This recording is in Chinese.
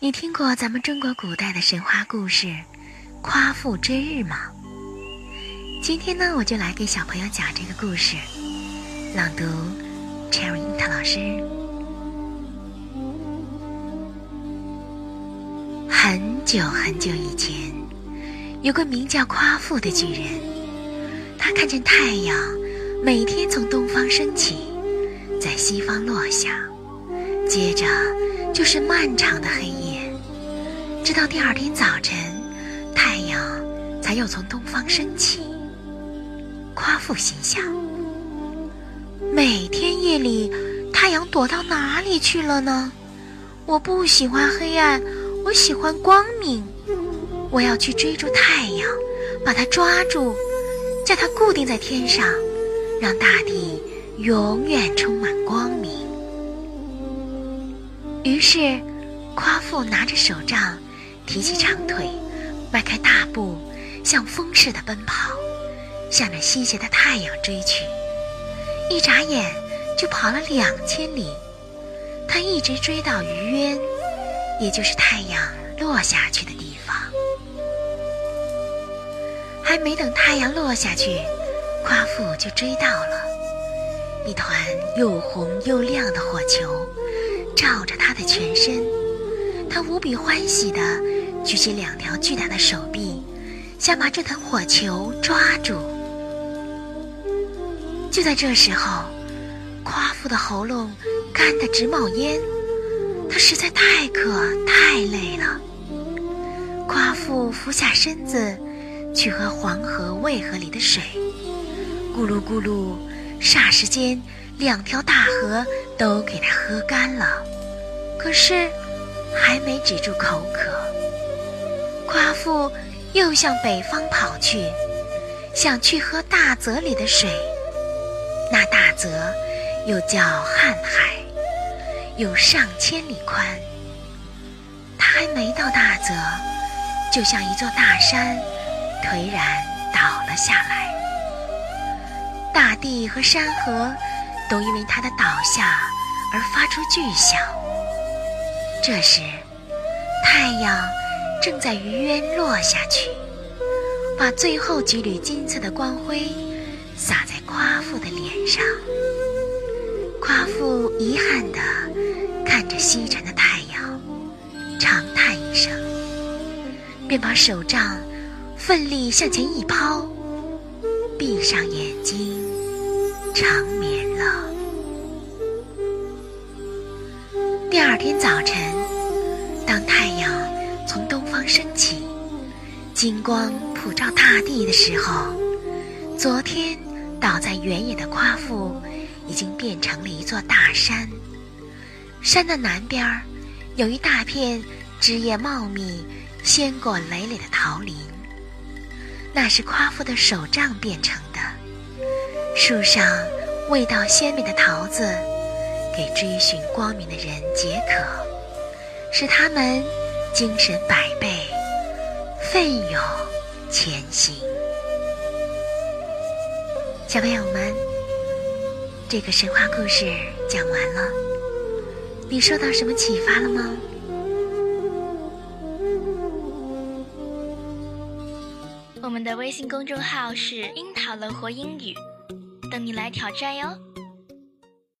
你听过咱们中国古代的神话故事《夸父追日》吗？今天呢，我就来给小朋友讲这个故事，朗读 Cherry 樱桃老师。很久很久以前，有个名叫夸父的巨人，他看见太阳每天从东方升起，在西方落下，接着就是漫长的黑夜。直到第二天早晨，太阳才又从东方升起。夸父心想：每天夜里，太阳躲到哪里去了呢？我不喜欢黑暗，我喜欢光明。我要去追逐太阳，把它抓住，叫它固定在天上，让大地永远充满光明。于是，夸父拿着手杖。提起长腿，迈开大步，像风似的奔跑，向着西斜的太阳追去。一眨眼，就跑了两千里。他一直追到鱼渊，也就是太阳落下去的地方。还没等太阳落下去，夸父就追到了。一团又红又亮的火球，照着他的全身。他无比欢喜的举起两条巨大的手臂，想把这团火球抓住。就在这时候，夸父的喉咙干得直冒烟，他实在太渴太累了。夸父俯下身子去喝黄河、渭河里的水，咕噜咕噜，霎时间两条大河都给他喝干了。可是。还没止住口渴，夸父又向北方跑去，想去喝大泽里的水。那大泽又叫瀚海，有上千里宽。他还没到大泽，就像一座大山颓然倒了下来。大地和山河都因为他的倒下而发出巨响。这时，太阳正在余渊落下去，把最后几缕金色的光辉洒在夸父的脸上。夸父遗憾地看着西沉的太阳，长叹一声，便把手杖奋力向前一抛，闭上眼睛长眠了。第二天早晨，当太阳从东方升起，金光普照大地的时候，昨天倒在原野的夸父已经变成了一座大山。山的南边有一大片枝叶茂密、鲜果累累的桃林，那是夸父的手杖变成的。树上味道鲜美的桃子。给追寻光明的人解渴，使他们精神百倍，奋勇前行。小朋友们，这个神话故事讲完了，你受到什么启发了吗？我们的微信公众号是“樱桃乐活英语”，等你来挑战哟。